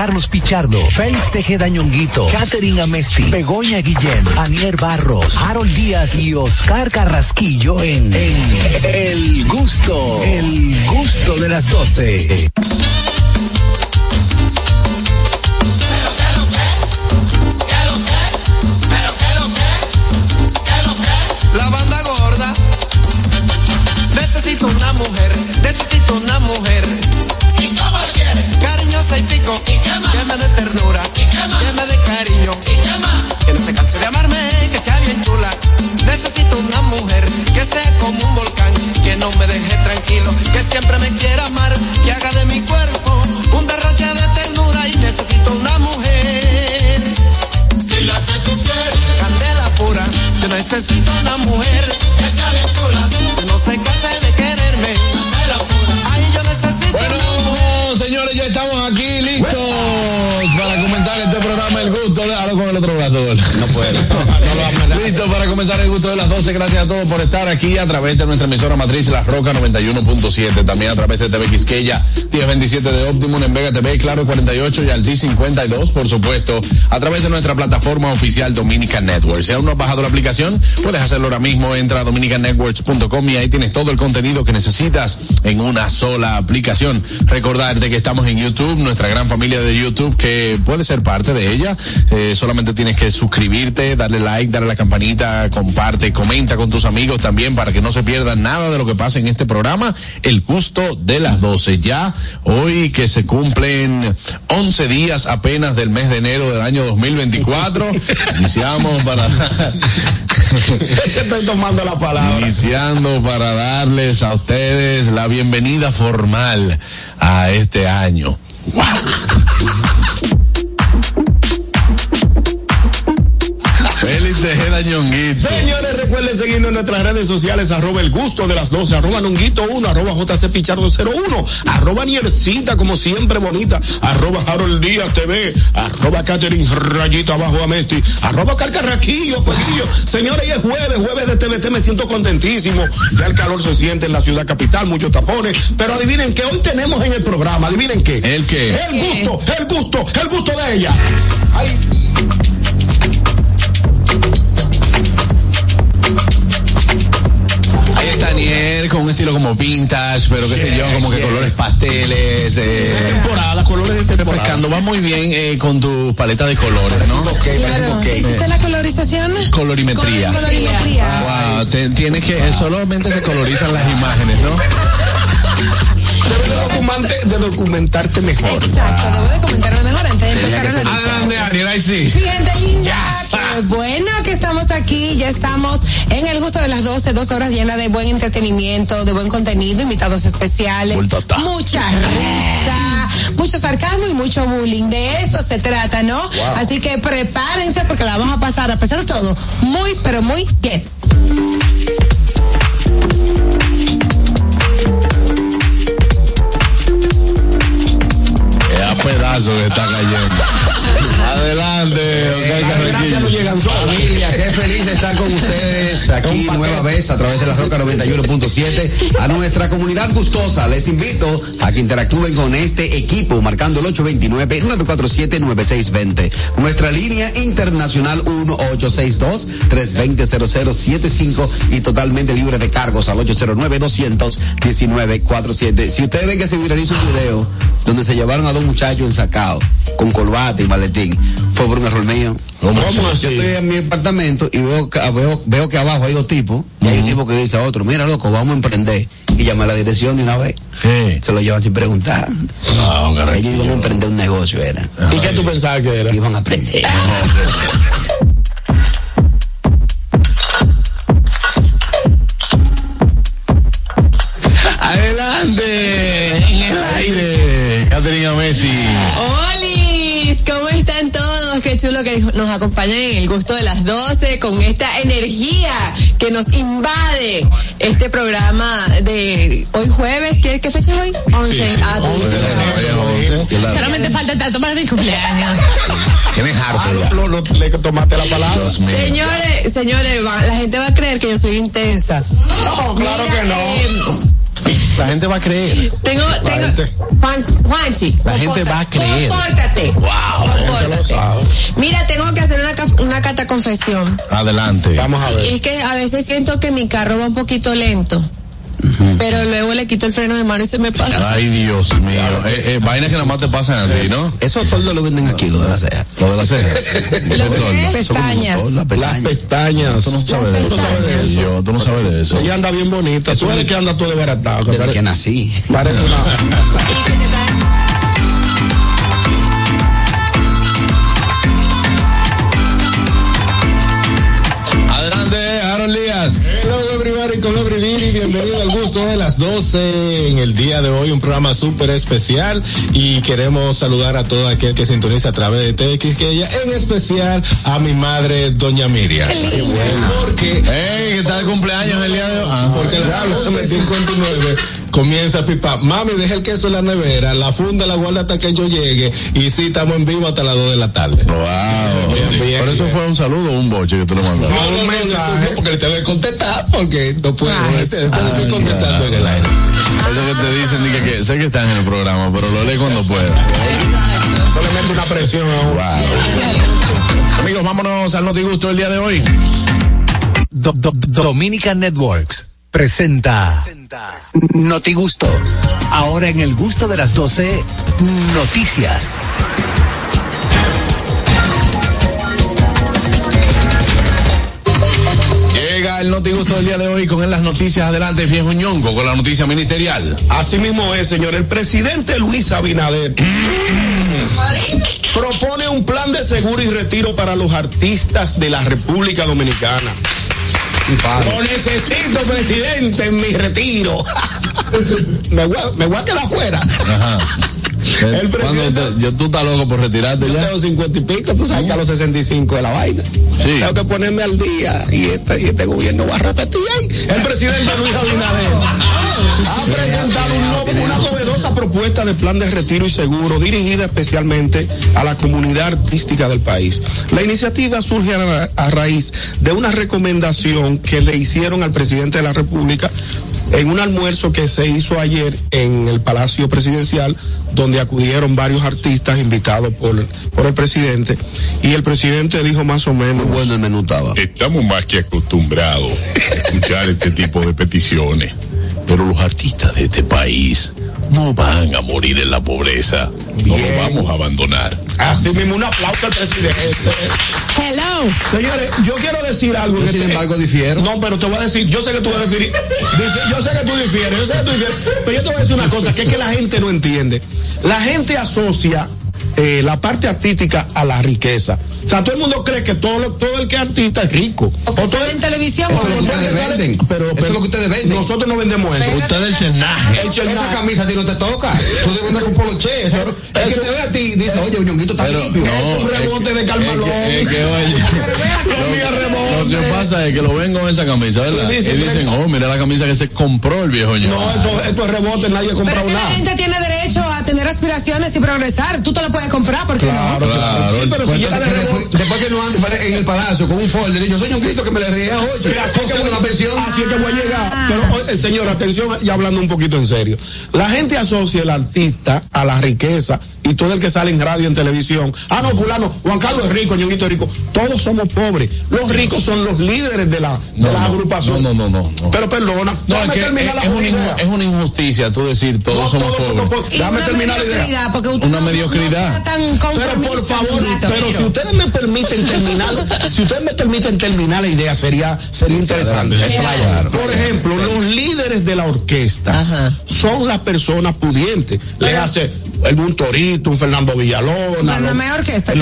Carlos Pichardo, Félix Tejeda Ñonguito, Catherine Amesti, Begoña Guillén, Anier Barros, Harold Díaz y Oscar Carrasquillo en, en El Gusto, El Gusto de las 12. Puede. Listo para comenzar el gusto de las 12. Gracias a todos por estar aquí a través de nuestra emisora matriz La Roca 91.7. También a través de TV Quisqueya 1027 de Optimum en Vega TV, Claro 48 y Alti 52, por supuesto. A través de nuestra plataforma oficial Dominican Network. Si aún no has bajado la aplicación, puedes hacerlo ahora mismo. Entra a dominicannetworks.com y ahí tienes todo el contenido que necesitas en una sola aplicación. Recordarte que estamos en YouTube, nuestra gran familia de YouTube, que puedes ser parte de ella. Eh, solamente tienes que suscribirte, darle like, darle la campanita, comparte, comenta con tus amigos también para que no se pierdan nada de lo que pasa en este programa. El gusto de las 12. Ya hoy que se cumplen 11 días apenas del mes de enero del año 2024, iniciamos para... Estoy tomando la palabra. Iniciando para darles a ustedes la bienvenida formal a este año. Ñonguito. Señores, recuerden seguirnos en nuestras redes sociales, arroba el gusto de las 12, arroba nonguito 1, arroba JC Pichardo 01, arroba Niercita, como siempre bonita, arroba Harold Díaz TV, arroba Catherine Rayita abajo Amesti, arroba Carcarraquillo, Fueguillo. Señores, y es jueves, jueves de TVT, me siento contentísimo. Ya el calor se siente en la ciudad capital, muchos tapones, pero adivinen que hoy tenemos en el programa, adivinen qué. ¿El qué? El gusto, el gusto, el gusto de ella. Ay. Nier con un estilo como vintage, pero qué sé yo, como que yes. colores pasteles. Eh, temporada, colores de temporada. refrescando, va muy bien eh, con tu paleta de colores, ¿no? Claro. ¿Hiciste la colorización? Colorimetría. Colorimetría. Wow, te- tienes que, eh, solamente se colorizan las imágenes, ¿no? Debes de, de documentarte mejor. Exacto, debo de comentarme mejor antes de empezar a analizar. Adelante, Ariel, ahí sí. Gente linda, Yes. qué bueno que estamos aquí, ya estamos en el gusto de las 12, dos horas llenas de buen entretenimiento, de buen contenido, invitados especiales, Bultota. mucha risa, mucho sarcasmo y mucho bullying, de eso se trata, ¿no? Así que prepárense porque la vamos a pasar, a pesar de todo, muy, pero muy bien. Pedazos que está cayendo. Adelante, Gracias, no llegan solos. Familia, qué feliz de estar con ustedes aquí nueva vez a través de la Roca 91.7 a nuestra comunidad gustosa. Les invito a que interactúen con este equipo marcando el 829-947-9620. Nuestra línea internacional 1862-320-0075 y totalmente libre de cargos al 809-219-47. Si ustedes ven que se viraliza un video donde se llevaron a dos muchachos ensacados con corbata y maletín, fue por un error mío. ¿Cómo así? Yo estoy en mi apartamento y veo, que- veo, veo que abajo hay dos tipos y hay un tipo que dice a otro, mira loco, vamos a emprender. Y llamé a la dirección de una vez. Sí. Se lo llevan sin preguntar. Ah, Oscar Ellos iban a emprender un negocio, era. ¿Y qué tú pensabas que era? Iban a aprender. que nos acompañan en el gusto de las 12 con esta energía que nos invade este programa de hoy jueves. ¿Qué, qué fecha es hoy? 11. Ah, tú dices. Solamente falta tanto para mi cumpleaños. Tienes Ah, harto lo- le tomaste la palabra. Señores, señores, va- la gente va a creer que yo soy intensa. No, claro que no. Eh, La gente va a creer. tengo, tengo, gente. Juan, Juanchi. La gente va a creer. Compórtate. Wow. Compórtate. Mira, tengo que hacer una, una cata confesión. Adelante. Vamos a ver. Es que a veces siento que mi carro va un poquito lento. Pero luego le quito el freno de mano y se me pasa. Ay, Dios mío. Eh, eh, vainas que nada más te pasan así, ¿no? Esos tordos lo venden aquí, lo de la ceja. Lo de la ceja. Es pestañas. Las Las pestañas. Tú no sabes de eso. Yo, tú no sabes de eso. Ella anda bien bonita. Tú eres el que anda todo desbaratado. que Desde que nací. Parece una. con everybody, bienvenido al gusto de las 12 en el día de hoy, un programa súper especial y queremos saludar a todo aquel que sintoniza a través de TX que ella, en especial a mi madre, doña Miriam. Qué linda. Porque, Ey, ¿qué tal el cumpleaños el día de hoy? Ah. porque a las 12.59 comienza a pipar, mami, deja el queso en la nevera, la funda la guarda hasta que yo llegue y sí, estamos en vivo hasta las 2 de la tarde. Wow. Bien, bien, Por eso bien. fue un saludo o un boche que tú le mandaste. No, un mensaje, porque le tengo que contestar, porque no puedo, Ay, este, lo estoy contestando en el aire. Eso que te dicen, di que, que sé que están en el programa, pero lo lee cuando pueda. Solamente una presión aún. Amigos, vámonos al notigusto del día de hoy. Do- do- Dominican Networks presenta Notigusto. Ahora en el gusto de las 12, noticias. Llega el notigusto del día de hoy con las noticias. Adelante, viejo ñongo, con la noticia ministerial. Así mismo es, señor. El presidente Luis Abinader propone un plan de seguro y retiro para los artistas de la República Dominicana. Lo necesito, presidente, en mi retiro. me, voy a, me voy a quedar afuera. Ajá. El ¿Cuándo presidente- te- yo, tú estás loco por retirarte Yo ya. tengo 50 y pico, tú sabes que a los 65 de la vaina. Sí. Tengo que ponerme al día y este, y este gobierno va a repetir ahí. El presidente Luis Abinader ha presentado un nuevo- una novedosa propuesta de plan de retiro y seguro dirigida especialmente a la comunidad artística del país. La iniciativa surge a, ra- a raíz de una recomendación que le hicieron al presidente de la República en un almuerzo que se hizo ayer en el Palacio Presidencial, donde acudieron varios artistas invitados por, por el presidente, y el presidente dijo más o menos, Muy bueno el menú estaba. Estamos más que acostumbrados a escuchar este tipo de peticiones, pero los artistas de este país no van a morir en la pobreza, no lo vamos a abandonar. así mismo un aplauso al presidente. Hello. Señores, yo quiero decir algo. Yo, en sin este- embargo, difiero. No, pero te voy a decir, yo sé que tú vas a decir, yo sé que tú difieres, yo sé que tú difieres, pero yo te voy a decir una cosa, que es que la gente no entiende. La gente asocia eh, la parte artística a la riqueza. O sea, todo el mundo cree que todo, lo- todo el que es artista es rico. O que todo sale el- en televisión. Eso es lo el ustedes sale- venden. Pero, Eso es lo que ustedes venden. Nosotros no vendemos eso. Usted chernaje. El chernaje. Esa camisa a ti no te toca. Tú debes andar con poloche. Eso, el que te ve a ti dice, oye, Uñonguito está Pero limpio. no, Es un es rebote que- de Carmalón. Es que, es que, oye, Lo es lo que pasa es que lo ven con esa camisa, ¿verdad? Y Y dicen, oh, mira la camisa que se compró el viejo ñongo. No, eso, esto es rebote, nadie ha comprado la nada. gente tiene aspiraciones y progresar. Tú te la puedes comprar, ¿por qué Claro, no? claro. Sí, pero si llega de entonces, rebote. después, después que no ande en el palacio con un folder, y yo soy Ñonguito que me le reía a ocho. Así es que voy- una pensión. Así es que voy a llegar. Pero, oye, señor, atención, y hablando un poquito en serio. La gente asocia al artista a la riqueza y todo el que sale en radio y en televisión. Ah, no, fulano, Juan Carlos es rico, Ñonguito es rico. Todos somos pobres. Los ricos son los líderes de la, de No, la no, agrupación. no, no, no, no. Pero perdona, No, es que es, terminar la es una, es injusticia tú decir todos No, somos todos somos pobres. Y Déjame una terminar la idea. Mediocridad, porque usted Una no- mediocridad. tan Pero por favor, pero si ustedes me permiten terminar, si ustedes me permiten terminar la idea, sería, sería interesante. Claro. Por ejemplo, los líderes de la orquesta Ajá. son las personas pudientes. Le hace el un Torito, un Fernando Villalona. Pero no ¿no? me orquesta,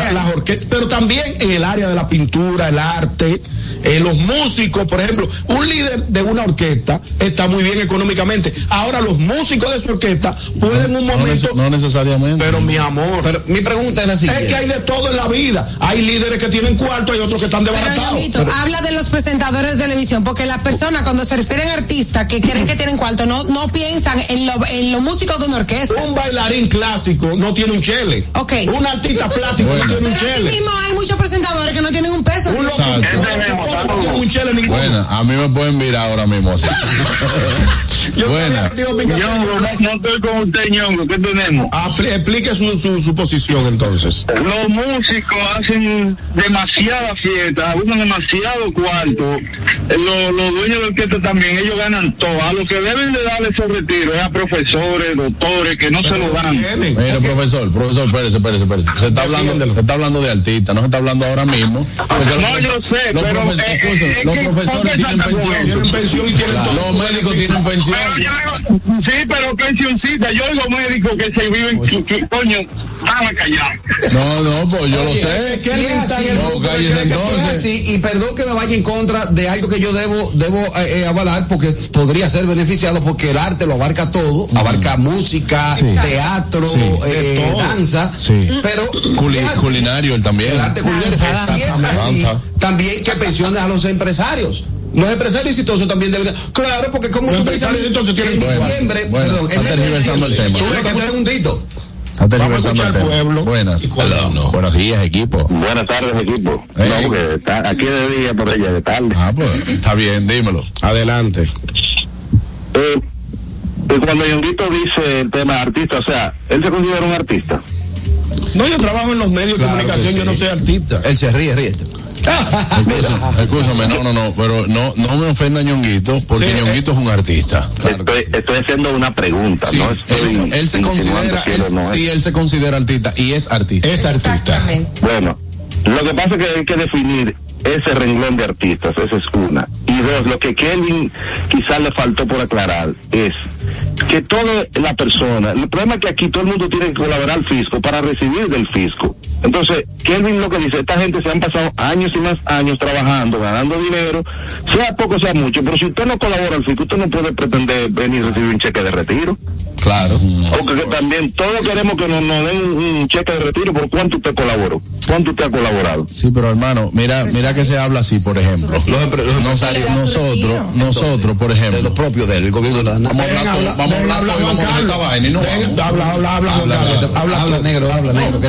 pero también en el área de la pintura, el arte, eh, los músicos, por ejemplo, un líder de una orquesta está muy bien económicamente. Ahora los músicos de su orquesta pueden un momento, no necesariamente. pero mi amor, Pero mi pregunta es la es que hay de todo en la vida. Hay líderes que tienen cuarto, hay otros que están Pero desbaratados. Habla de los presentadores de televisión, porque las personas cuando se refieren a artistas que creen que tienen cuarto, no, no piensan en, lo, en los músicos de una orquesta. Un bailarín clásico no tiene un chele. Ok. Un artista plástico Bueno. no tiene un chele. mismo hay muchos presentadores que no tienen un peso. Un Exacto. no tiene un chele ninguno. Bueno, a mí me pueden virar ahora mismo así. Buena. Ñongo, no, no estoy con usted, Ñongo. ¿Qué tenemos? Apli- Explique su, su, su posición entonces. Los músicos hacen demasiada fiesta, usan demasiado cuarto. Los, los dueños de orquesta también, ellos ganan todo. A los que deben de darle esos retiros es a profesores, doctores, que no se lo dan. Mire, profesor, profesor, espérese, espérese, espérese. Se está hablando, se está hablando de artistas, no se está hablando ahora mismo. Porque No, yo sé, los pero, profes- eh, eh, los profesores tienen pensión. Tienen pensión y tienen Claro, todo. Los médicos tienen pensión. Pero yo, sí, pero pensioncita, yo oigo médicos que se viven, que- que, coño, van a callar. No, no, pues yo lo sé. está en el No, calles entonces. sí, y perdón que me vaya en contra de algo que yo debo debo eh, eh, avalar porque podría ser beneficiado porque el arte lo abarca todo, abarca música, teatro, Sí. eh, danza, Sí. pero Culi- así, culinario él también. el arte culinario, si es así, Danza. también que pensiones a los empresarios. Los empresarios exitosos también deberían. Claro, porque como Los tú dices, en diciembre, bueno, perdón, está tergiversando el tema. Tú un segundito. Está Vamos a el escuchar tema. al pueblo. Buenas. Buenos días, equipo. Buenas tardes, equipo. Hey. No, porque está aquí de día, por ella de tarde. Ah, pues está bien, dímelo. Adelante. Eh, y cuando Yonguito dice el tema artista, o sea, él se considera un artista. No, yo trabajo en los medios de comunicación, yo no soy artista. Él se ríe, ríe. Escúchame, no, no, no, pero no, no me ofenda Ñonguito, porque Sí, eh. Ñonguito es un artista. Estoy, estoy haciendo una pregunta, Sí, no estoy él, él se considera, él- no es. sí, él se considera artista y es artista. Es artista. Exactamente. Bueno, lo que pasa es que hay que definir ese renglón de artistas, esa es una. Y dos, lo que Kelvin quizás le faltó por aclarar es que toda la persona, el problema es que aquí todo el mundo tiene que colaborar al fisco para recibir del fisco. Entonces, Kelvin lo que dice, esta gente se han pasado años y más años trabajando, ganando dinero, sea poco, sea mucho, pero si usted no colabora al fisco, usted no puede pretender venir a recibir un cheque de retiro. Claro. Porque que también todos queremos que nos, nos den un cheque de retiro por cuánto usted colaboró, cuánto usted ha colaborado. Sí, pero hermano, mira, mira que se habla así, por ejemplo. Los, los empresarios nosotros, nosotros, por de ejemplo, de él, el gobierno de la vamos a hablar, habla, vamos a hablar, habla, Juan Carlos. vaina y no habla, habla, habla, Carlos. Habla, habla, negro, habla, negro.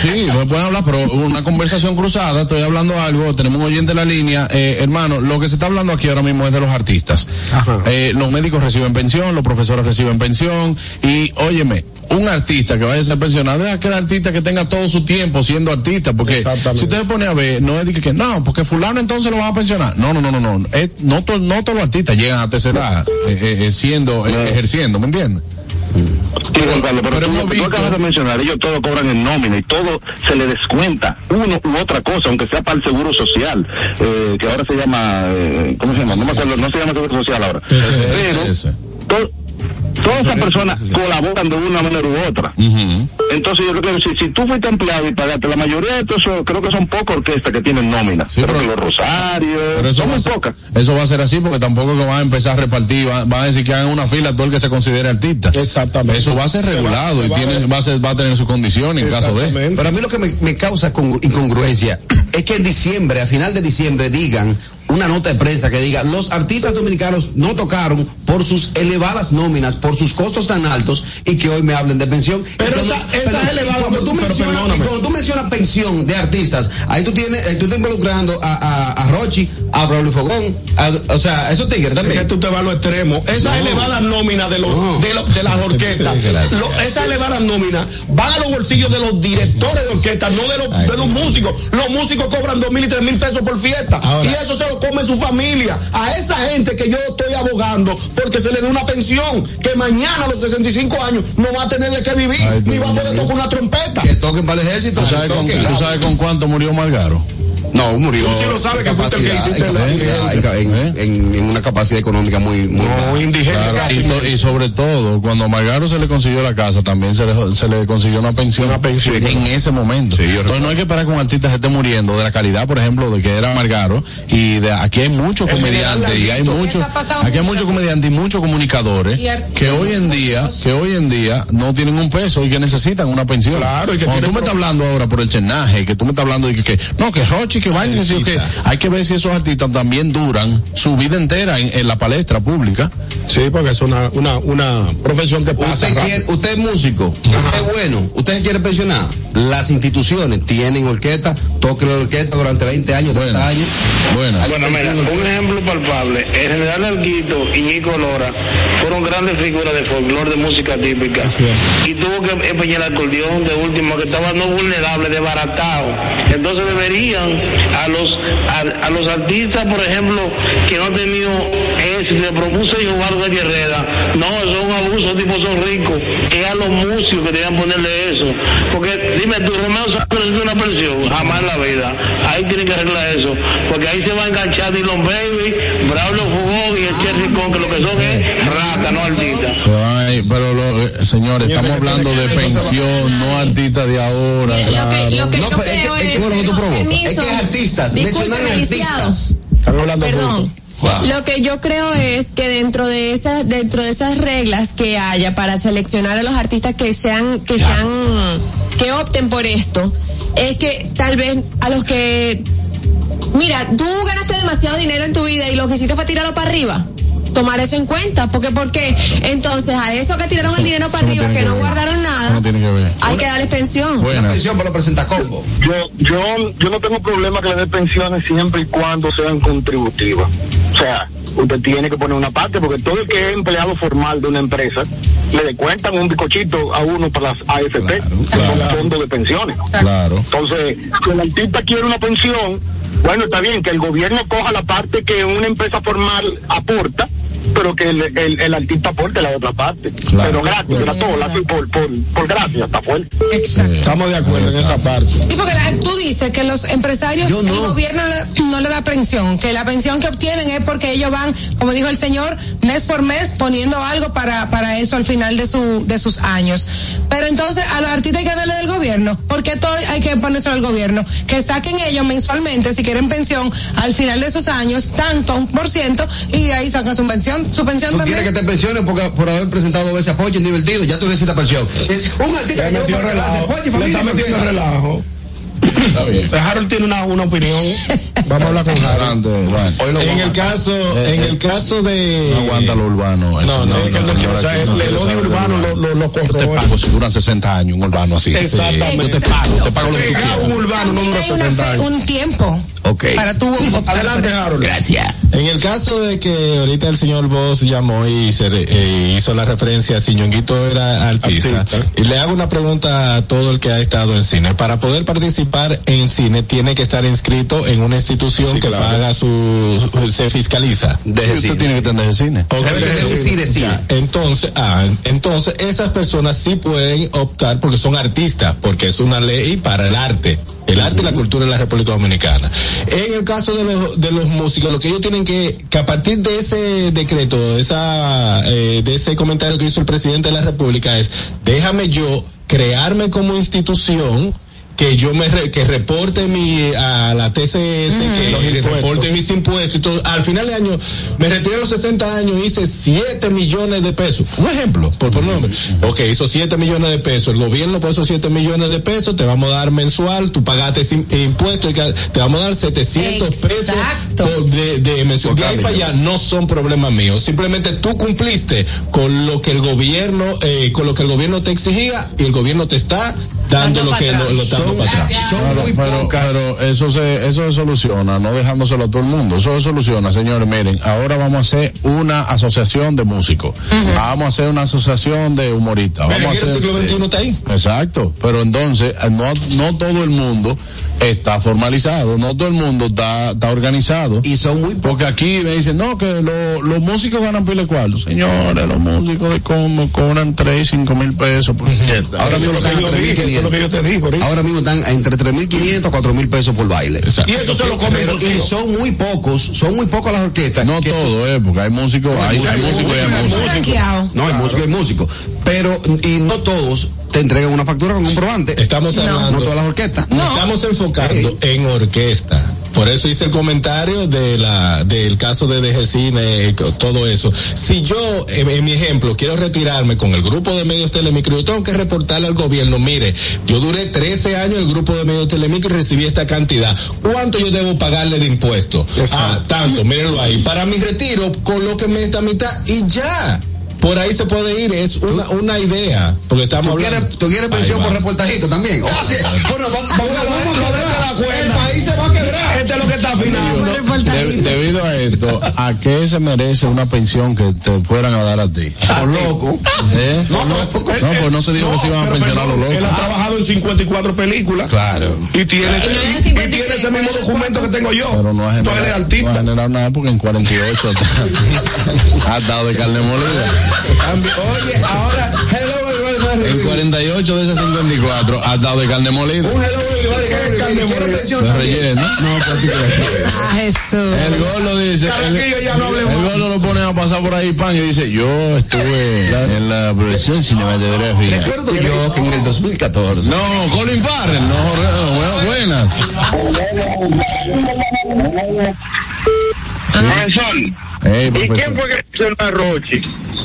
Sí, me pueden hablar, pero una conversación cruzada, estoy hablando algo, tenemos un oyente en la línea. Eh, hermano, lo que se está hablando aquí ahora mismo es de los artistas. Ajá. Eh, los médicos reciben pensión, los profesores reciben pensión, y óyeme, un artista que vaya a ser pensionado es aquel artista que tenga todo su tiempo siendo artista, porque si usted se pone a ver, no es de que, no, porque fulano entonces lo van a pensionar. No, no, no, no, no. Es- no, to- no todos los artistas llegan a tercera edad eh, eh, eh, siendo, eh, ejerciendo, ¿me entiendes? Sí, Juan Carlos, pero, pero tú, hemos tú visto- acabas de mencionar, ellos todos cobran en nómina y todo se le descuenta, uno u otra cosa, aunque sea para el seguro social, eh, que ahora se llama, eh, ¿cómo se llama? No me acuerdo, no se llama seguro social ahora. Pero, ese. to- todas esas personas colaboran de una manera u otra. Entonces yo creo que si, si tú fuiste empleado y pagaste, la mayoría de estos creo que son pocas orquestas que tienen nómina. Sí, creo pero- que los Rosarios, Pero eso son va, a muy ser, pocas. eso va a ser así porque tampoco que van a empezar a repartir, va- van a decir que hagan una fila todo el que se considere artista. Exactamente. Eso va a ser Se va- regulado se y va a tiene, ver. va a ser, va a tener sus condiciones en caso de. Pero a mí lo que me, me causa con- incongruencia es que en diciembre, a final de diciembre, digan una nota de prensa que diga los artistas dominicanos no tocaron por sus elevadas nóminas, por sus costos tan altos y que hoy me hablen de pensión. Pero esa- esa perdón, es elevada, y cuando tú mencionas, perdóname. y cuando tú mencionas pensión de artistas, ahí tú tienes, ahí tú estás involucrando a, a, a Rochi, a Braulio Fogón, a- o sea, esos tigres Es también. que tú te vas a lo extremo. Esas elevadas nóminas de, los, No. de, los- de las orquestas, lo- esas elevadas nóminas van a los bolsillos de los directores de orquesta, no de los, de los músicos. Los músicos cobran dos mil y tres mil pesos por fiesta. Ahora- y eso se lo come su familia. A esa gente que yo estoy abogando porque se le dé una pensión, que mañana a los 65 años no va a tener de qué vivir, Ay, ni va a poder tocar una trompeta. Que toquen para el ejército. ¿Tú sabes, con, toquen. tú sabes con cuánto murió Margaro? No, murió. Tú sí lo sabes que fuiste el que hiciste la en- ¿Eh? en- en una capacidad económica muy, muy. No, indigente Claro, casi. y, to- y sobre todo, cuando a Margaro se le consiguió la casa, también se le, se le consiguió una pensión, Una pensión. en ese momento. Sí, Entonces no hay que esperar que un artista se esté muriendo de la calidad, por ejemplo, de que era Margaro. Y de aquí hay muchos El comediantes y hay muchos, aquí hay mucho. muchos comediantes y muchos comunicadores Y que hoy en día, que hoy en día no tienen un peso y que necesitan una pensión. Claro, y que Cuando tú me estás hablando ahora por el chenaje, que tú me estás hablando de que, que no, que Rochi, que vaina, que sí, que hay que ver si esos artistas también duran su vida entera en, en la palestra pública. Sí, porque es una, una, una profesión que pasa. Usted, quiere- usted es músico, usted es bueno, usted se quiere pensionar. Las instituciones tienen orquesta toque la orquesta durante 20 años, 30 años. Buenas. Bueno, mira, un ejemplo palpable. El general Alguito y Nico Lora fueron grandes figuras de folclore, de música típica. Y tuvo que empeñar el acordeón de último, que estaba no vulnerable, desbaratado. Entonces deberían a los a, a los artistas, por ejemplo, que no han tenido éxito, le propuso Jehová Guerrera. No, eso es un abuso, tipo son ricos. Es a los músicos que debían ponerle eso. Porque dime tú, Romeo Santos necesita una pensión, jamás la vida. Ahí tienen que arreglar eso. Porque ahí se va a enganchar Dylan Baby, Braulio Fugón y el Cherry Con, que lo que son es rata, no artistas. Pero lo- eh, señores, estamos hablando de pensión, no artistas de ahora. claro. Lo que No, es que- creo es que, es, bueno, no te con provoca. permiso, Es que artistas, mencionan artistas. Están hablando Perdón. Lo que yo creo es que dentro de esas dentro de esas reglas que haya para seleccionar a los artistas que sean que sean que opten por esto es que tal vez a los que mira, tú ganaste demasiado dinero en tu vida y lo que hiciste fue tirarlo para arriba. Tomar eso en cuenta, porque porque entonces a esos que tiraron el dinero para arriba, que no ver. guardaron nada, no tiene que ver. hay que darles pensión. Buenas. Pensión para los presentacombo. Yo, yo, yo no tengo problema que le dé pensiones siempre y cuando sean contributivas. O sea, usted tiene que poner una parte porque todo el que es empleado formal de una empresa le descuentan un bicochito a uno para las AFP, que son fondos de pensiones. Claro. Entonces, si el artista quiere una pensión, bueno, está bien que el gobierno coja la parte que una empresa formal aporta, pero que el, el, el artista aporte la otra parte. Claro. pero gratis, todo, por, por, por gracia, está fuerte. Exacto. Estamos de acuerdo en esa parte. Sí, porque la- tú dices que los empresarios, no. el gobierno le- no le da pensión, que la pensión que obtienen es porque ellos van, como dijo el señor, mes por mes poniendo algo para, para eso al final de su, de sus años. Pero entonces a los artistas hay que darle del gobierno, porque todo hay que ponerse al gobierno, que saquen ellos mensualmente, si quieren pensión, al final de sus años, tanto, un por ciento, y de ahí sacan su pensión, su pensión Tú también. quieres que te pensionen porque, por haber presentado dos veces apoyo en divertido, ya tú necesitas pensión. Es un artista que metió relajo. Le está metiendo relajo. Está bien. Harold tiene una, una opinión. Vamos a hablar con Harold. Adelante, bueno. En el caso, en el caso de. No aguanta lo urbano. eso No, no, quiere, el, no el quiere odio urbano lo, lo, lo Yo te pago si duran 60 años un urbano así. Exactamente. Yo te pago, te pago lo que tú quieras. un urbano, no dura hay una 60 fe- años. un tiempo Ok. para por Adelante. Harold. Gracias. En el caso de que ahorita el señor Boss llamó y se eh, hizo la referencia si Ñonguito era artista, Artista. y le hago una pregunta a todo el que ha estado en cine. Para poder participar en cine tiene que estar inscrito en una institución Sí, que claro. paga su, se fiscaliza. Deje Usted cine. tiene que cine. Debe tener un sí de cine. ya, Entonces, ah, entonces esas personas sí pueden optar porque son artistas, porque es una ley para el arte, el arte y la cultura de la República Dominicana. En el caso de los, de los músicos, lo que ellos tienen que, que a partir de ese decreto, de esa, eh, de ese comentario que hizo el presidente de la República es, déjame yo crearme como institución que yo me re- que reporte mi a la TCS que Los impuestos. reporte. mis impuestos y todo. Al final de año me retiré a los 60 años hice 7 millones de pesos. Un ejemplo por por nombre. Ok hizo 7 millones de pesos. El gobierno por esos 7 millones de pesos te vamos a dar mensual tú pagaste ese im- impuesto y que- te vamos a dar 700 pesos por- de, de mensual. De ahí para allá no son problemas míos. Simplemente tú cumpliste con lo que el gobierno eh, con lo que el gobierno te exigía y el gobierno te está dando lo que lo, lo para atrás Son Claro, muy pero, pocas. pero eso se, eso se soluciona, no dejándoselo a todo el mundo. Eso se soluciona, señores. Miren, ahora vamos a hacer una asociación de músicos. Vamos a hacer una asociación de humoristas. Pero Vamos a el siglo XXI está ahí. Exacto. Pero entonces, eh, no, no todo el mundo está formalizado, no todo el mundo está, está organizado. Y son muy. Porque aquí me dicen, no, que lo- los músicos ganan pile cuartos. Señores, los músicos de como cobran 3, 5 mil pesos por fiesta. Ahora mismo es lo que están es lo que yo te. Ahora mismo están entre 3.500 a 4.000 pesos por baile. Y eso se lo comen y son muy pocos, son muy pocos las orquestas. No que- todo, eh, porque hay músicos, hay, hay músicos y hay músicos. No, hay músicos y músicos. Pero, y no todos te entregan una factura con un probante. Estamos No hablando. todas las orquestas. Nos estamos enfocando en orquesta. Por eso hice el comentario de la del caso de DG Cine, eh, todo eso. Si yo, en, en mi ejemplo, quiero retirarme con el grupo de medios Telemicro, yo tengo que reportarle al gobierno, mire, yo duré 13 años en el grupo de medios Telemicro y recibí esta cantidad. ¿Cuánto yo debo pagarle de impuestos? Ah, tanto, mírenlo ahí. Para mi retiro, colóquenme esta mitad y ya por ahí se puede ir, es una, una idea, porque estamos ¿Tú hablando. Quieres, ¿Tú quieres pensión por reportajito también? Bueno, vamos, vamos, vamos a cuadrar. El país se va a quebrar la cuenta. esto, ¿a qué se merece una pensión que te fueran a dar a ti? Por loco. ¿Eh? No, no, No, pues no se dijo que se iban a pensionar a los locos. Él ha trabajado en 54 películas. Claro. Y tiene, no es y 54, tiene ese mismo documento que tengo yo. Pero no ha eres generado, no ha generado nada porque en 48 está- ha estado de carne molida. Oye, ahora, hello, En 48 de esas 54 ha estado de carne molida. Un hello, everybody, carne molida. De relleno. No. Ah, Jesús. El gordo dice, el, Carraquillo, ya no el gordo lo pone a pasar por ahí pan y dice, yo estuve en la producción cinematográfica. Recuerdo yo que en el 2014. No, Colin Farrell, no, bu- buenas. Profesor, Ey, ¿y quién fue que hizo a Rochi?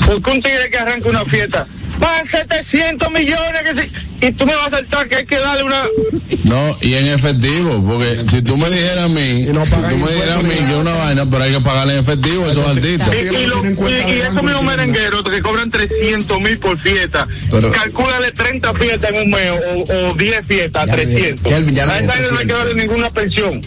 Porque un tigre que arranca una fiesta, van 700 millones que si- y tú me vas a saltar que hay que darle una... No, y en efectivo, porque si tú me dijeras a mí, si no pagan tú me dijeras a mí que es una vaina, pero hay que pagarle en efectivo a esos artistas. Y, y, lo- y- y esos mismos merengueros que cobran 300 mil por fiesta, Pero- calcúlale 30 fiestas en un mes o, o 10 fiestas, Ya, 300. Kelvin, ya no a es esa gente no hay que 300. darle ninguna pensión.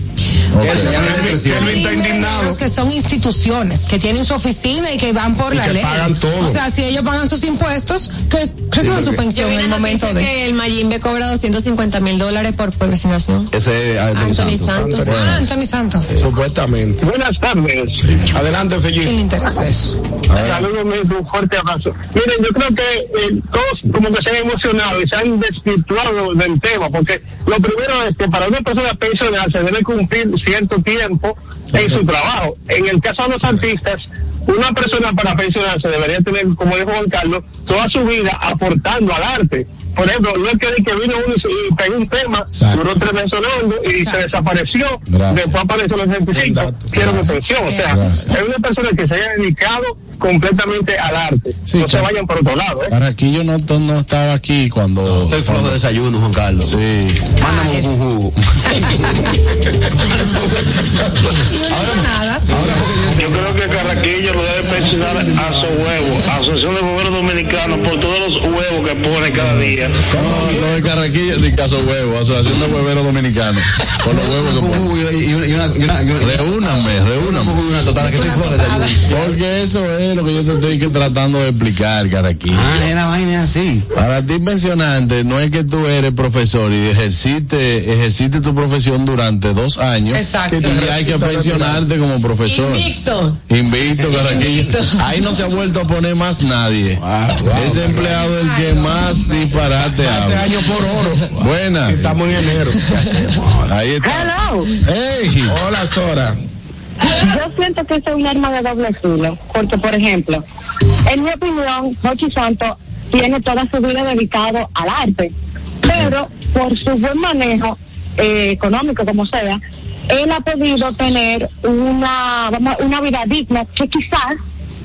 Kelvin está indignado. que son instituciones, que tienen su oficina y que van por Y la que ley. pagan todo. O sea, si ellos pagan sus impuestos, que reciban su pensión en el momento de. que el Mayimbe cobra 250 mil dólares por presentación. Ese es Anthony Anthony Santos. Santos. Ah, Anthony Santos. Supuestamente. Buenas tardes. Adelante, ¿Quién le Fellín. interesa eso? Saludos, un fuerte abrazo. Miren, yo creo que eh, todos como que se han emocionado y se han desvirtuado del tema, porque lo primero es que para una persona pensional se debe cumplir cierto tiempo en su trabajo. En el caso de los artistas, una persona para pensionarse debería tener, como dijo Juan Carlos, toda su vida aportando al arte. Por ejemplo, no es que, que vino uno y pegó un tema, Exacto. duró tres meses sonando y se desapareció, Gracias. después apareció en los 65, Dato. quiero mi pensión. O sea, Gracias. es una persona que se haya dedicado completamente al arte. Sí, no se vayan por otro lado, ¿eh? Carraquillo no, no estaba aquí cuando... Estoy flojo de desayuno, Juan Carlos. Sí. Mándame un jugo. Nada. Yo creo que Carraquillo lo debe pensionar a su huevo, Asociación de Bomberos Dominicanos, por todos los huevos que pone cada día. No, no de Carraquillo, de Caso Huevo, Asociación de Hueveros Dominicanos. Por los huevos que Un ponen. jugo y una, y una, y una, y una, Reúname, reúname. jugo y una total, que estoy flojo de desayuno. Porque eso es lo que yo te estoy tratando de explicar, Carraquillo. Ah, era vaina así. Para ti pensionante no es que tú eres profesor y ejercite, ejercite tu profesión durante dos años. Exacto. Y hay que pensionarte como profesor. Invicto. Invicto, Carraquillo. Ahí no se ha vuelto a poner más nadie. Ese empleado es el que más disparate Este habla. año por oro. Buenas. Estamos en enero. Ahí está. Hello. ¡Ey! Hola, Sora. Yo siento que es un arma de doble filo, porque por ejemplo, en mi opinión, Jochi Santos tiene toda su vida dedicado al arte, pero por su buen manejo eh, económico, como sea, él ha podido tener una, vamos, una vida digna que quizás,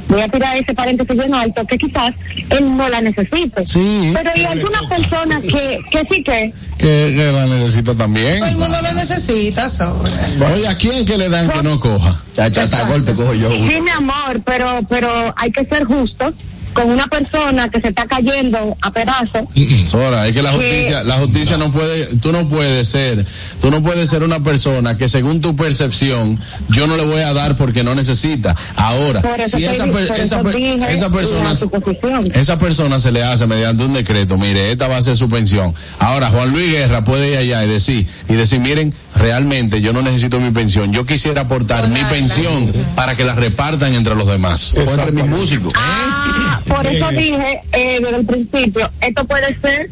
voy a tirar ese paréntesis bien alto, que quizás él no la necesite. Sí. Pero hay algunas personas que, que sí que, Que, que la necesita también. Todo el mundo lo necesita, Sora. Oye, ¿a quién que le dan que no coja? Ya, ya hasta golpe cojo yo. uno. Sí, mi amor, pero, pero hay que ser justos con una persona que se está cayendo a pedazos. Sora, es que la justicia, la justicia no puede, tú no puedes ser, tú no puedes ser una persona que según tu percepción, yo no le voy a dar porque no necesita. Ahora, si esa, per- esa, dije esa persona, la suposición. esa persona se le hace mediante un decreto, mire, esta va a ser su pensión. Ahora, Juan Luis Guerra puede ir allá y decir, y decir, miren, realmente yo no necesito mi pensión, yo quisiera aportar mi pensión para que la repartan entre los demás. O entre mis músicos. Ah, por eso dije eh, desde el principio, esto puede ser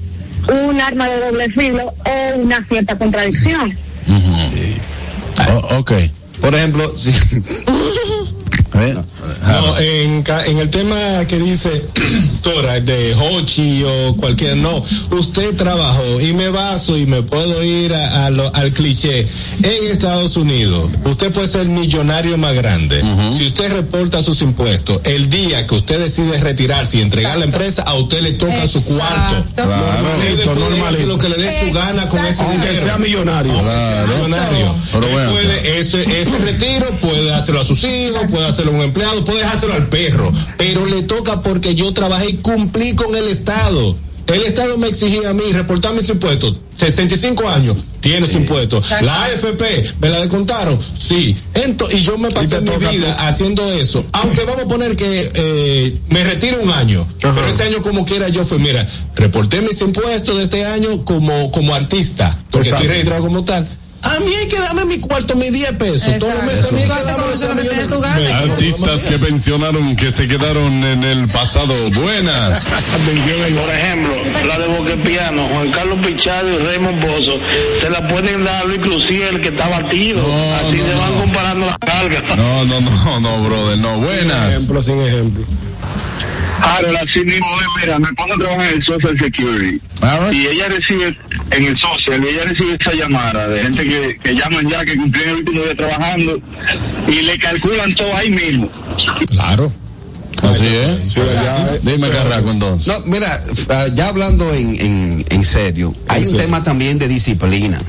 un arma de doble filo o una cierta contradicción. Oh, ok. Por ejemplo, si, Eh, No, en, ca- en el tema que dice Sora, de Hochi o cualquier, no, usted trabajó y me baso y me puedo ir a, a lo- al cliché. En Estados Unidos, usted puede ser el millonario más grande. Si usted reporta sus impuestos, el día que usted decide retirarse y entregar la empresa, a usted le toca su cuarto. Exacto. Normalito, Normalito, normalito. lo que le dé su gana con ese Exacto. dinero. Aunque sea millonario. Claro. millonario. Pero vean. puede, ese, ese retiro puede hacerlo a sus hijos, puede hacerlo a un empleado, puede hacerlo al perro, pero le toca porque yo trabajé y cumplí con el Estado. El Estado me exigía a mí reportar mis impuestos. 65 años, tiene su impuesto. La AFP, ¿me la descontaron? Sí. Ento- y yo me pasé mi vida haciendo eso. Aunque vamos a poner que eh, me retiro un año. Pero ese año como quiera yo fui, mira, reporté mis impuestos de este año como, como artista. Porque Exacto. estoy registrado como tal. A mí hay que darme mi cuarto, mis 10 pesos. Todos los meses a mí hay que darme ese millón. Artistas que pensionaron, que se quedaron en el pasado. Buenas. Por ejemplo, la de Boquepiano, Juan Carlos Pichado y Raymond Bozo, se la pueden dar a Luis Crucier, el que está batido. Así se van comparando las cargas. No, no, no, no, brother, no. Buenas. ejemplo, sin ejemplo. Ahora, así mismo es, mira, mi esposa trabaja en el Social Security y ella recibe, en el Social, ella recibe esa llamada de gente que, que llaman ya, que cumplieron el último día trabajando y le calculan todo ahí mismo. Claro. Así es. Sí, allá, eh, Dime, Carraco, entonces. No, mira, ah, ya hablando en, en, en serio, hay un tema también de disciplina.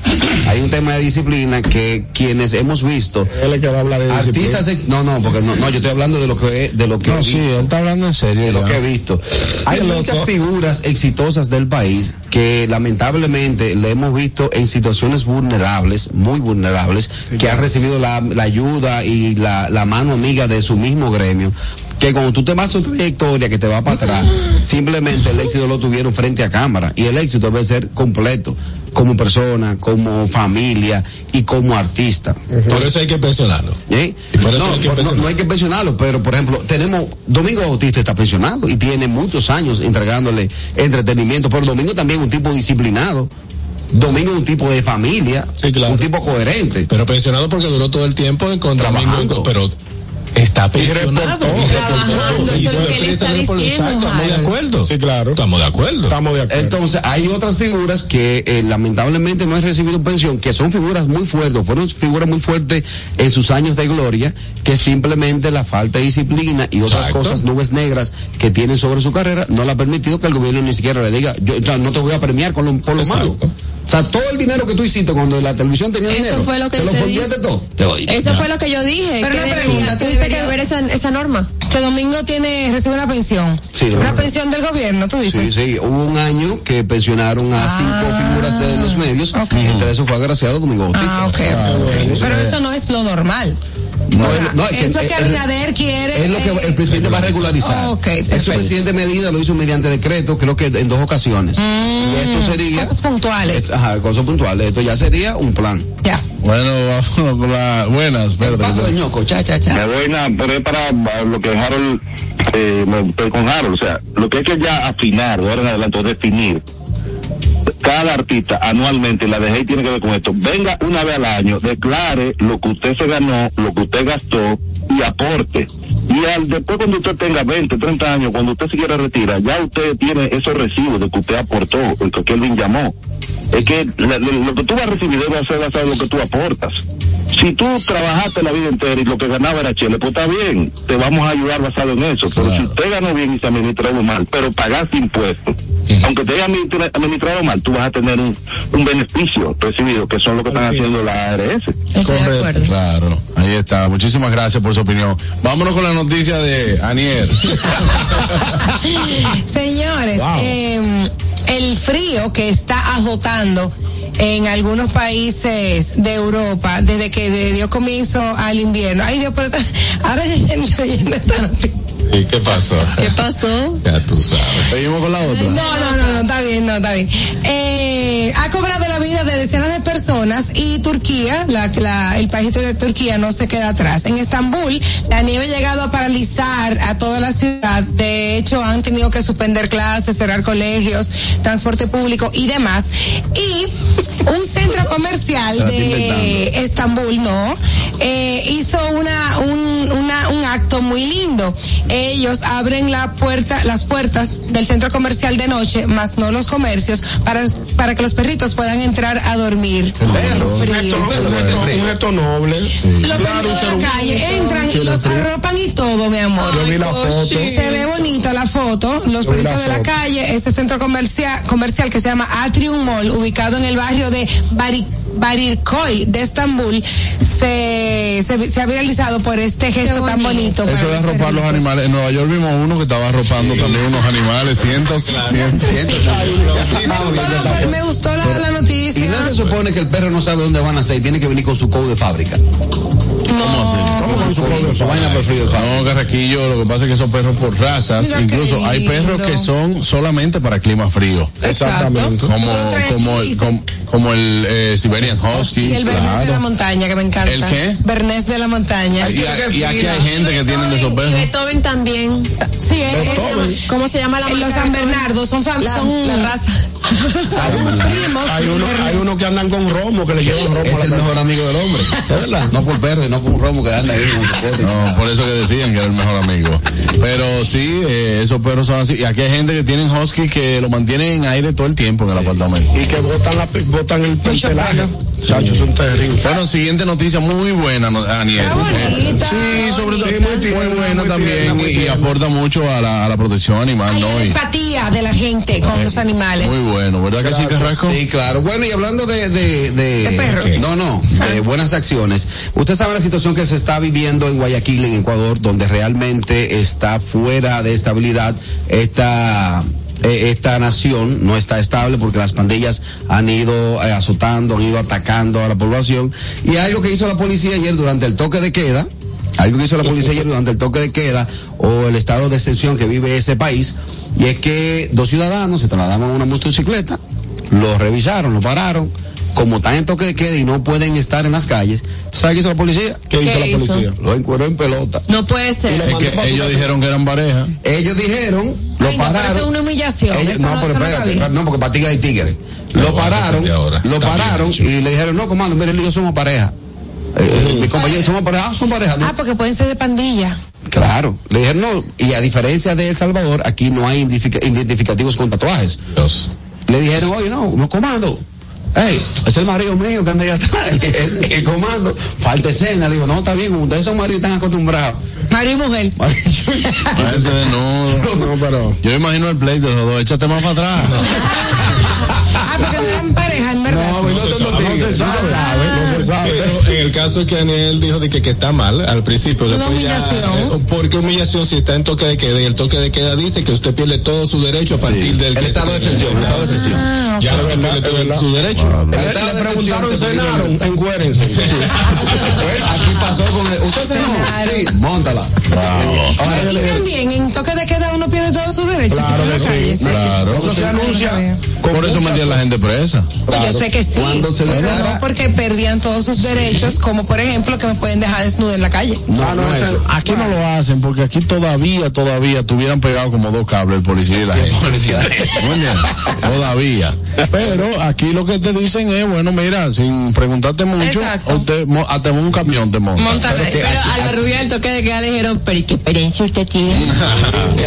Hay un tema de disciplina que quienes hemos visto Él es que va a hablar de artistas, ex- no, no, porque no, no, yo estoy hablando de lo que de lo que he No, sí, visto, él está hablando en serio. de lo ya. que he visto. Hay Qué muchas loco. figuras exitosas del país que lamentablemente le hemos visto en situaciones vulnerables, muy vulnerables, que han recibido la, la ayuda y la, la mano amiga de su mismo gremio. Que cuando tú te vas a una trayectoria que te va para atrás, simplemente el éxito lo tuvieron frente a cámara. Y el éxito debe ser completo, como persona, como familia y como artista. Por eso hay que pensionarlo. ¿Eh? No, hay que no, pensionarlo. no hay que pensionarlo, pero por ejemplo, tenemos, Domingo Bautista está pensionado y tiene muchos años entregándole entretenimiento, pero Domingo también es un tipo disciplinado. Domingo es un tipo de familia, Sí, claro. un tipo coherente. Pero pensionado porque duró todo el tiempo en contra Trabajando. pero está pensionado. Y reportó. Y eso es está estamos de acuerdo. Sí, claro. Estamos de acuerdo. Estamos de acuerdo. Entonces, hay otras figuras que eh, lamentablemente no han recibido pensión, que son figuras muy fuertes, fueron figuras muy fuertes en sus años de gloria, que simplemente la falta de disciplina y otras Exacto. cosas, nubes negras que tienen sobre su carrera, no le ha permitido que el gobierno ni siquiera le diga, yo no te voy a premiar con lo, por lo malo. O sea, todo el dinero que tú hiciste cuando la televisión tenía Eso dinero, fue lo que te lo todo. Te. Eso fue lo que yo dije. Pero una pregunta, tú que dices debería que- haber esa, esa norma. Que Domingo tiene, recibe una pensión. Sí, una pensión del gobierno, tú Sí, dices. sí, hubo un año que pensionaron a cinco figuras de los medios, ok. entre eso fue agraciado Domingo Bautista. Ah, ok. Pero eso no es lo normal. No, no, es que el- Abinader quiere. Es lo que eh, el presidente va a regularizar. Ok, Ese perfecto. presidente medida lo hizo mediante decreto, creo que en dos ocasiones. y esto sería. Mm, Cosas puntuales. Ajá, cosas puntuales. Esto ya sería un plan. Ya. Bueno, vámonos con la. Buenas, El espérate. paso de ñoco, cha, cha, cha. Me voy nada, pero es para lo que Harold, eh, con Harold, o sea, lo que hay que ya afinar, de ahora en adelante, definir, cada artista anualmente, la DGI tiene que ver con esto, venga una vez al año, declare lo que usted se ganó, lo que usted gastó y aporte. Y al, después cuando usted tenga 20, 30 años, cuando usted se quiera retirar, ya usted tiene esos recibos de que usted aportó, el que Kelvin llamó. Es que la- lo, lo que tú vas a recibir debe ser basado en lo que tú aportas. Si tú trabajaste la vida entera y lo que ganaba era chile, pues está bien, te vamos a ayudar basado en eso. Pero si usted ganó bien y se administró mal, pero pagaste impuestos, aunque te haya administra- administrado mal, tú vas a tener un, un beneficio recibido, que son lo que están haciendo la ARS. Estoy de acuerdo. Claro, ahí está. Muchísimas gracias por su opinión. Vámonos con la noticia de Anier. Señores, eh, el frío que está azotando en algunos países de Europa desde que dio comienzo al invierno. Ay Dios, pero ahora leyendo esta noticia. ¿Y qué pasó? ¿Qué pasó? Ya tú sabes. Seguimos con la otra. No, no, no, no, está bien, no, está bien. Eh, ha cobrado la vida de decenas de personas y Turquía, la, la- el país de Turquía no se queda atrás. En Estambul, la nieve ha llegado a paralizar a toda la ciudad. De hecho, han tenido que suspender clases, cerrar colegios, transporte público y demás. Y un centro comercial de Estambul, no, eh, hizo una, un, una, un acto muy lindo. Ellos abren la puerta, las puertas del centro comercial de noche, más no los comercios, para, para que los perritos puedan entrar a dormir. Frío. Un gesto noble. Los perritos de la calle entran y los arropan y todo, mi amor. Yo vi la foto. Se ve bonita la foto, los Yo perritos la de la calle, ese centro comercial, comercial que se llama Atrium Mall, ubicado en el barrio de Bari, Barirkoy de Estambul se, se, se ha viralizado por este gesto tan bonito. Eso de los arropar los animales. En Nueva York vimos uno que estaba arropando también unos animales, cientos, cientos. Me gustó la, la noticia. Y no se supone que el perro no sabe dónde van a ser y tiene que venir con su code de fábrica. ¿Cómo así? Su, con su vaina por frío de fábrica. No, Carraquillo, lo que pasa es que esos perros por razas, Mira incluso hay perros que son solamente para clima frío. Exactamente. Como, como, como, como el eh, Siberian Husky. Y el Bernés de la montaña, que me encanta. ¿El qué? Bernés de la montaña. Y, a- y aquí hay gente que tienen de esos perros. Beethoven también. Sí, es, es- ¿Cómo se llama la en los marca? San Bernardo, son, fam- La- son la raza. son primos. Hay uno, hay uno que andan con romo, que le llevan romo Es a el mejor amigo del hombre. verdad? No por perro no por un romo que anda ahí con. No, por eso que decían que era el mejor amigo. Pero sí, eh, esos perros son así. Y aquí hay gente que tienen husky que lo mantienen en aire todo el tiempo en el apartamento. Y que botan, la, botan el pelaje. Chacho, son terribles. Bueno, siguiente noticia muy buena. Está bonita. sí, sobre todo Sí, muy, muy tierna, buena muy también tierna, muy y, tierna. aporta mucho a la, a la protección animal, Hay Y- empatía de la gente con los animales. muy bueno, ¿verdad que sí, Carrasco? Sí, claro. Bueno, y hablando de... De, de, De perro. No, no, de buenas acciones. Usted sabe la situación que se está viviendo en Guayaquil, en Ecuador, donde realmente está fuera de estabilidad esta eh, esta nación no está estable porque las pandillas han ido eh, azotando, han ido atacando a la población. Y algo que hizo la policía ayer durante el toque de queda, algo que hizo la policía ayer durante el toque de queda o el estado de excepción que vive ese país, y es que dos ciudadanos se trasladaban en una motocicleta, lo revisaron, lo pararon, como están en toque de queda y no pueden estar en las calles, ¿sabes qué hizo la policía? ¿Qué hizo ¿Qué la hizo? policía? Lo encueró en pelota. No puede ser. Es que ellos dijeron que eran pareja. Ellos dijeron, lo Ay, no, pero pararon. eso es una humillación. Ellos- eso no, no, pero eso no espérate, cabía. no, porque para tigre hay tigre. Lo pararon, ahora. lo pararon y le dijeron, no, comando, mire, yo somos pareja. Eh, Mi compañero, somos pareja, ah, son pareja. ¿no? Ah, porque pueden ser de pandilla. Claro, le dijeron no, y a diferencia de El Salvador, aquí no hay identifica- identificativos con tatuajes. Dios. Le dijeron, oye, no, no comando. Ey, es el marido mío que anda ahí atrás, el, el comando, falta escena, le digo, no, está bien, ustedes son maridos están acostumbrados. Mario y mujer. Váyanse de nudo. No, pero. Yo imagino el pleito de los dos, échate más para atrás. Ah, porque no eran pareja, en verdad. No, se sabe, no se sabe. Pero en el caso que Daniel dijo de que, que está mal al principio, Una después ya, humillación. eh, ¿por qué humillación si está en toque de queda? Y el toque de queda dice que usted pierde todo su derecho a partir del El que estado de se- excepción, el estado de. Ah, Ya no pierde todo su derecho. El estado de le preguntaron, cenaron, encuérense. Aquí pasó con el, usted se no, sí, móntala. Aquí también, en toque de queda uno pierde todos sus derechos. Claro que sí. sí. Claro. Eso se anuncia. Con Por eso metían la gente presa. Pues Yo sé que sí. Cuando se pero no porque perdían todos sus derechos, como por ejemplo que me pueden dejar desnudo en la calle. No, no, ese- eso. Aquí no lo hacen porque aquí todavía, todavía tuvieran pegado como dos cables el policía y la gente. ¿Me entiendes? Todavía. Pero aquí lo que te dicen es, bueno, mira, sin preguntarte mucho, mo- hasta un camión te monta. Montan ahí. Pero a la rubia del toque de queda le dijeron, pero ¿y qué experiencia usted tiene?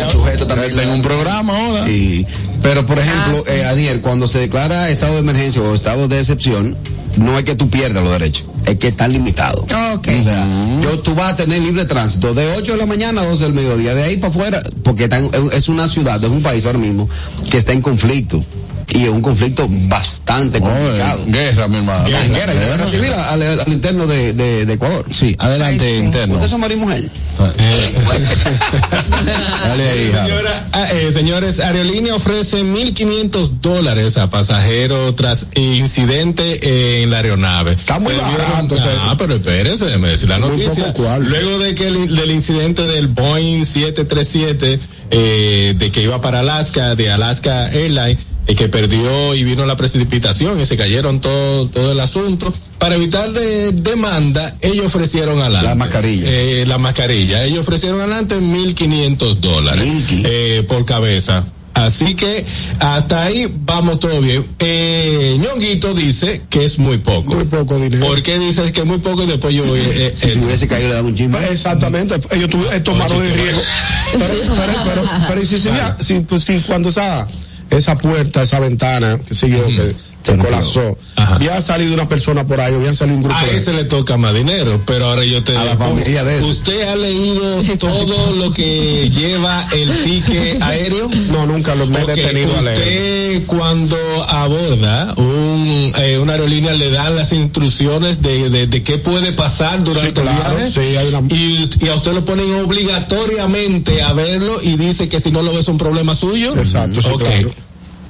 El sujeto también. Tengo un programa ahora. Y, pero, por ejemplo, Ah, sí. eh, Adiel, cuando se declara estado de emergencia o estado de excepción, no es que tú pierdas los derechos, es que están limitados. Ok. O sea, yo, tú vas a tener libre tránsito de 8 de la mañana a 12 del mediodía, de ahí para afuera, porque están- es una ciudad, es un país ahora mismo que está en conflicto. Y es un conflicto bastante complicado. eh, guerra, mi hermano. Guerra, guerra, Guerra. guerra civil al, interno de, de, de Ecuador. Sí, adelante, Ay, sí. interno. ¿Ustedes son marido y mujer? Dale ahí, hija. Señora, ah, eh, señores, Aerolínea ofrece 1.500 dólares a pasajero tras incidente en la aeronave. Está muy barato, Ah, pero espérense, déjeme decir la noticia. Luego de que el- del incidente del Boeing 737, eh, de que iba para Alaska, de Alaska Airlines, eh, que perdió y vino la precipitación y se cayeron todo, todo el asunto. Para evitar de, demanda, ellos ofrecieron adelante. La mascarilla. Eh, la mascarilla. Ellos ofrecieron adelante 1.500 dólares 1.500. eh, por cabeza. Así que hasta ahí vamos todo bien. Eh, Ñonguito dice que es muy poco. Muy poco dinero. ¿Por qué dices que es muy poco y después yo voy? eh, Si eh, se hubiese caído le un chisme. Exactamente, ellos eh, tomaron el qué riesgo. Pero, pero, pero, pero si, se pues, si cuando esa, esa puerta, esa ventana, qué sé yo, que se colapsó. Había salido una persona por ahí, habían salido un grupo. A de- ese le toca más dinero, pero ahora yo te A la digo, familia de ese. ¿usted ha leído todo lo que lleva el ticket aéreo? No, nunca lo me he detenido a leer. Usted cuando aborda un, eh, una aerolínea le dan las instrucciones de, de, de qué puede pasar durante Sí, claro, el viaje sí, hay una- y, y a usted lo ponen obligatoriamente a verlo y dice que si no lo ve es un problema suyo. Exacto, sí, Ok. claro.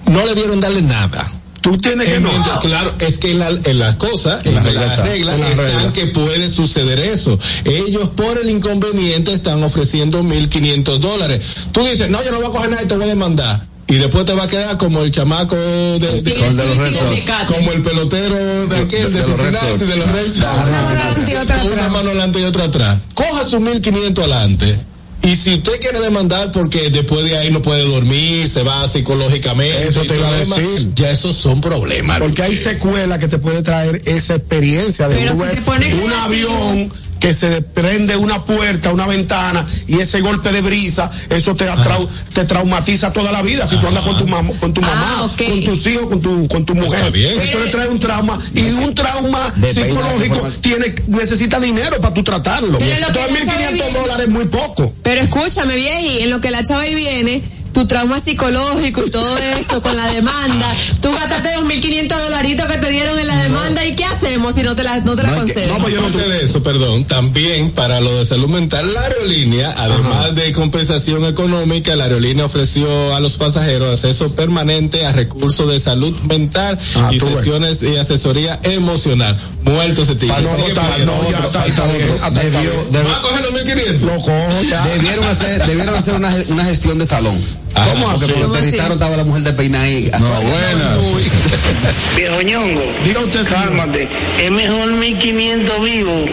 No le dieron darle nada. Tú tienes que En no. mientras- Claro, es que en, la- en las cosas, en la las regla reglas están que puede suceder eso. Ellos por el inconveniente están ofreciendo 1.500 dólares. Tú dices, no, yo no voy a coger nada y te voy a demandar. Y después te va a quedar como el chamaco de, de- Sí, de los sí, como el pelotero de aquel, de, de los Red Sox. de los Red Sox. Una mano adelante y otra Con una atrás. mano adelante y otra atrás. Coja sus 1.500 adelante. Y si usted quiere demandar porque después de ahí no puede dormir, se va psicológicamente, Eso te iba a decir. ya esos son problemas. Porque hay secuelas que te puede traer esa experiencia de Pero si ves te pones un avión que se prende una puerta, una ventana y ese golpe de brisa, eso te, trau- te traumatiza toda la vida si tú andas con tu mamá, con tu Ah, mamá, con tus hijos, con tu con tu Está mujer. bien. Eso le trae un trauma y un trauma de psicológico tiene necesita dinero para tú tratarlo. Entonces, no sabe 1500 bien- dólares es muy poco. Pero escúchame, vieji, en lo que la chava ahí viene, tu trauma psicológico y todo eso con la demanda, tú gastaste los 1.500 dolaritos que te dieron en la demanda y ¿qué hacemos si no te la, no te la No, que-? No, pues yo no de eso, perdón. También para lo de salud mental, la aerolínea, además de compensación económica, la aerolínea ofreció a los pasajeros acceso permanente a recursos de salud mental Ah, y tú ves. sesiones de asesoría emocional. Muerto ese tipo. No, Sigue está- pidiendo no, ya otro. está, está bien, hasta está Debió- bien. debe- ¿Va a coger los 1500? Lo cojo ya. debieron hacer, debieron hacer una, una gestión de salón. Ajá, ¿Cómo? Porque sí. cuando aterrizaron estaba la mujer de peina ahí. No, buenas. Viejo ñongo. Diga usted. Cálmate. Es mejor 1500 vivos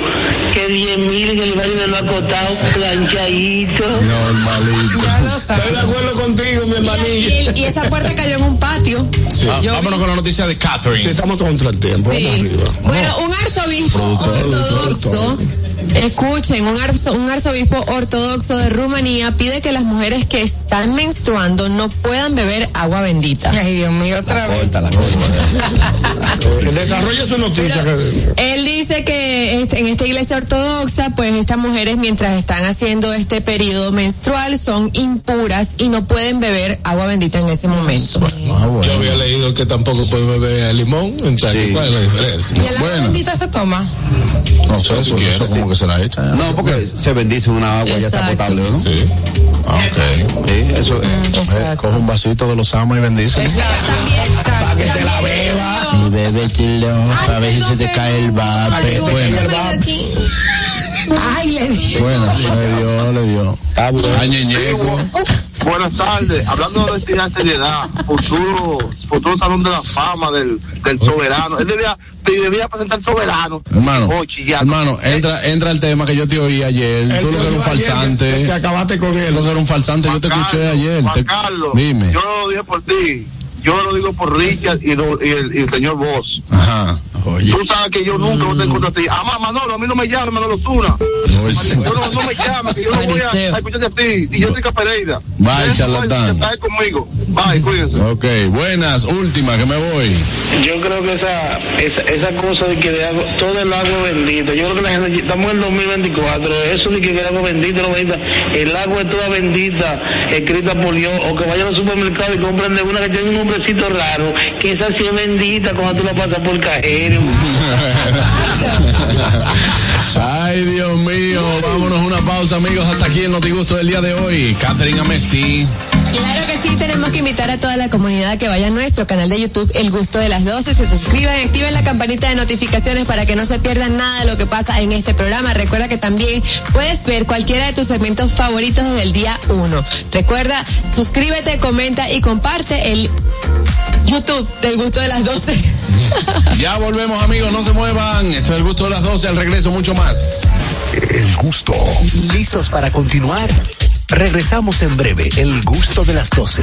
que 10.000 en el barrio de lo acotado, planchadito. Normalito. Ya lo Estoy sabes. de acuerdo contigo, mi y, hermanilla. y- y esa puerta cayó en un patio. Ah, Yo vámonos con la noticia de Sí, Catherine. estamos contra el tiempo. Sí. vamos arriba. Bueno, un arzobispo ortodoxo, escuchen, un, arzo- un arzobispo ortodoxo de Rumanía pide que las mujeres que están menstruando no puedan beber agua bendita. Ay, Dios mío, otra vez. Desarrolla su noticia. Él dice que en esta iglesia ortodoxa, pues estas mujeres mientras están haciendo este periodo menstrual son impuras y no pueden beber agua bendita en ese momento. Ah, bueno. Yo había leído que tampoco puede beber limón. Sea, Sí. ¿Cuál es la diferencia? ¿Y el agua Bueno. bendita se toma? No sé, Si eso, quieres, eso como que se la echa. ya. No, porque se bendice una agua ya sea Exacto. potable, ¿no? Sí. Ah, ok. Sí, eso. Eh, coge un vasito de los amas y bendice. Para que te la beba. Y bebe chilo, a ver si se te cae el vape. Bueno, Ay, le di. bueno, le dio, le dio. Ah, bueno. Buenas tardes. Hablando de estudiar seriedad, futuro, futuro salón de la fama del, del soberano. Él debía, debía presentar soberano. Hermano, Ochi, ya. hermano, entra, entra el tema que yo te oí ayer. Él Tú lo que te eres un ayer falsante. Que, que acabaste con Tú lo él. que eres un falsante, yo te escuché ayer. Juan Te- Carlos, Dime. Yo no lo dije por ti. Yo lo digo por Richard y, lo- y el, y el señor Voss. Ajá. Oye. Tú sabes que yo nunca voy a estar contra ti. Ah, Manolo, a mí no me llama, Manolo Zuna. Yo no, no me llama, que yo no voy a, a escucharte a ti. Y yo soy Pereira. Bye, charlatán. Conmigo. Bye, cuídense. Ok, buenas, última, que me voy. Yo creo que esa, esa, esa cosa de que de agua, todo el agua bendita, yo creo que la gente, estamos en el 2024, eso de que el agua bendita, no bendita, el agua es toda bendita, escrita por Dios, o que vayan al supermercado y compren de una que tiene un nombrecito raro, que esa sí es bendita cuando tú la pasas por cajero. Ay, Dios mío, vámonos a una pausa, amigos. Hasta aquí el Notigusto del día de hoy. Catherine Amesti. Claro que sí, tenemos que invitar a toda la comunidad que vaya a nuestro canal de YouTube El Gusto de las 12, se suscriban, activen la campanita de notificaciones para que no se pierdan nada de lo que pasa en este programa. Recuerda que también puedes ver cualquiera de tus segmentos favoritos desde el día 1. Recuerda, suscríbete, comenta y comparte el YouTube del Gusto de las 12. Ya volvemos, amigos, no se muevan. Esto es el gusto de las 12, al regreso mucho más. El gusto. ¿Listos para continuar? Regresamos en breve. El gusto de las 12.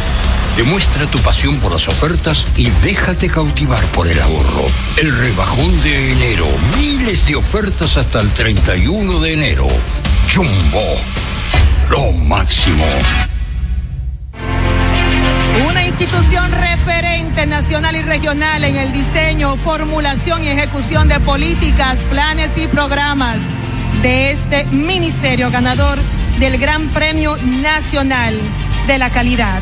Demuestra tu pasión por las ofertas y déjate cautivar por el ahorro. El rebajón de enero. Miles de ofertas hasta el 31 de enero. Jumbo. Lo máximo. Una institución referente nacional y regional en el diseño, formulación y ejecución de políticas, planes y programas de este ministerio ganador del Gran Premio Nacional de la Calidad.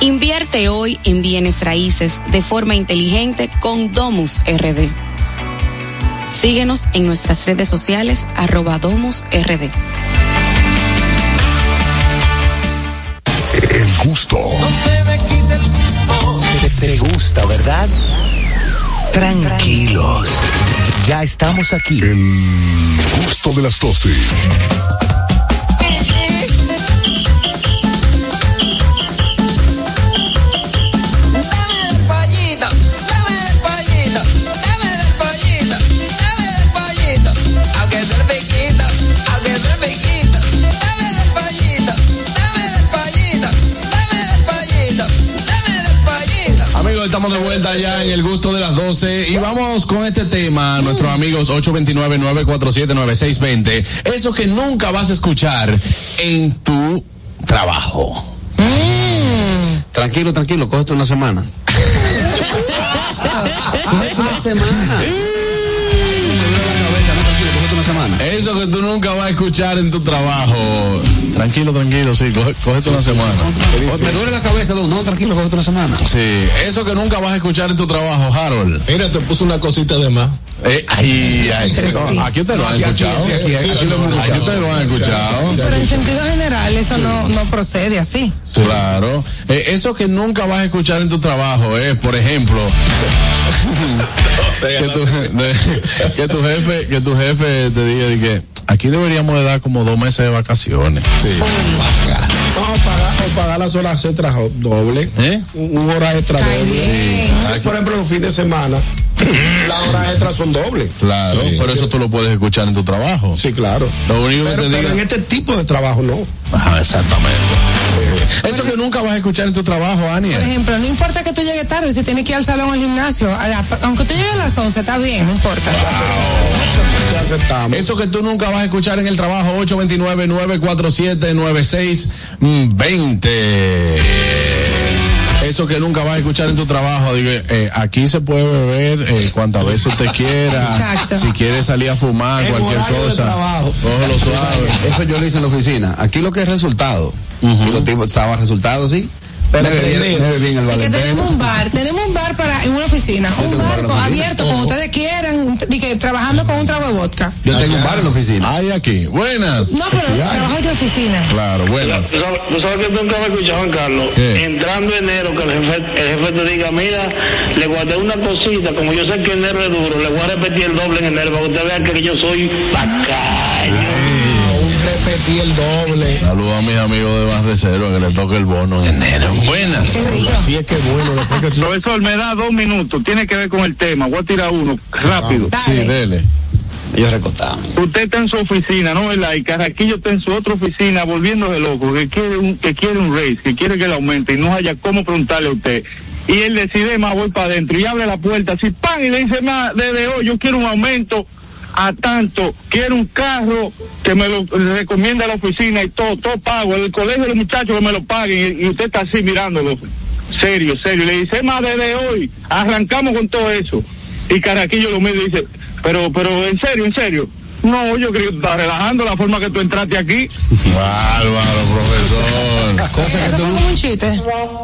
Invierte hoy en bienes raíces de forma inteligente con Domus RD. Síguenos en nuestras redes sociales arroba Domus RD. El gusto. Te, te gusta, ¿verdad? Tranquilos. Ya, ya estamos aquí. El gusto de las 12. Estamos de vuelta ya en el gusto de las 12 y vamos con este tema, nuestros amigos 829-947-9620. Eso que nunca vas a escuchar en tu trabajo. Tranquilo, tranquilo, cógete una semana. cógete una semana. Eso que tú nunca vas a escuchar en tu trabajo. Tranquilo, tranquilo, sí, coge- cógete una semana. Me duele la cabeza. No, tranquilo, cógete una semana. Sí, eso que nunca vas a escuchar en tu trabajo, Harold. Mira, te puso una cosita de más. Eh, aquí ustedes lo han aquí, escuchado. sí, aquí, aquí lo Aquí han escuchado. Pero en sentido general eso no, no procede así. Claro. Eh, eso que nunca vas a escuchar en tu trabajo es, por ejemplo, que, tu, de- que tu jefe, que tu jefe te diga de que aquí deberíamos de dar como dos meses de vacaciones. Vamos a pagar, o pagar las horas extras doble. ¿Eh? Un, un hora extra doble. Sí. Sí, Por ejemplo, los fines de semana, las horas extras son dobles. Claro, pero eso tú lo puedes escuchar en tu trabajo. Sí, claro. Lo único Pero, que te pero diga. en este tipo de trabajo no. Ajá, exactamente. Eso que nunca vas a escuchar en tu trabajo, Por Ania. ejemplo, no importa que tú llegues tarde, si tienes que ir al salón o al gimnasio, a la- aunque tú llegues a las 11, está bien, no importa. Ya aceptamos. Eso que tú nunca vas a escuchar en el trabajo, 829-947-9620. Eso que nunca vas a escuchar en tu trabajo, digo, eh, aquí se puede beber eh, cuantas veces usted quiera. Exacto. Si quiere salir a fumar, cualquier cosa. Cógelo suave. Eso yo lo hice en la oficina. Aquí lo que es resultado. Y los tipos estaban resultados, sí. Pero me bebí- prendido. me bebí en el Es que tenemos un bar, tenemos un bar para en una oficina, un tengo un bar bar en la con- que trabajando con un trago de vodka. Yo tengo un bar en la oficina. Ay, aquí. Buenas. No, pero trabajo de oficina. Claro, buenas. ¿Tú sabes, tú sabes que nunca me escuchado, Juan Carlos? ¿Qué? Entrando enero, que el jefe, el jefe te diga, mira, le guardé una cosita, como yo sé que enero es duro, le voy a repetir el doble en enero para que usted vea que yo soy bacán. El doble. Saludos a mis amigos de Banreserva que le toque el bono en enero. Buenas. Así es que bueno, que tú... Profesor, me da dos minutos. Tiene que ver con el tema. Voy a tirar uno rápido. Sí, dele. Ellos recotaban. Usted está en su oficina, ¿no? ¿verdad? Y Carraquillo está en su otra oficina volviéndose loco, que quiere un, que quiere un raise, que quiere que le aumente y no haya cómo preguntarle a usted. Y él decide, más voy para adentro y abre la puerta así, pan, y le dice, más, desde hoy yo quiero un aumento a tanto, quiero un carro que me lo recomienda la oficina y todo, todo pago, el colegio de los muchachos que me lo paguen y, usted está así mirándolo. Serio, serio. Le dice, más desde hoy, arrancamos con todo eso. Y Carraquillo lo mira y dice, pero, pero en serio, en serio. No, yo creo que tú estás relajando la forma que tú entraste aquí. Bárbaro, profesor. Cosa como un chiste.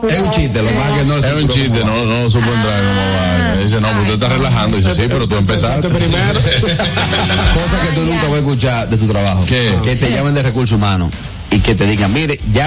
Es un chiste, lo más que no Es un chiste, no, no lo supo entrar como. Dice, no, pues usted está relajando. Dice, sí, pero tú empezaste. primero. Cosa que tú nunca vas a escuchar de tu trabajo. ¿Qué? Que te llamen de recursos humanos y que te digan, mire, ya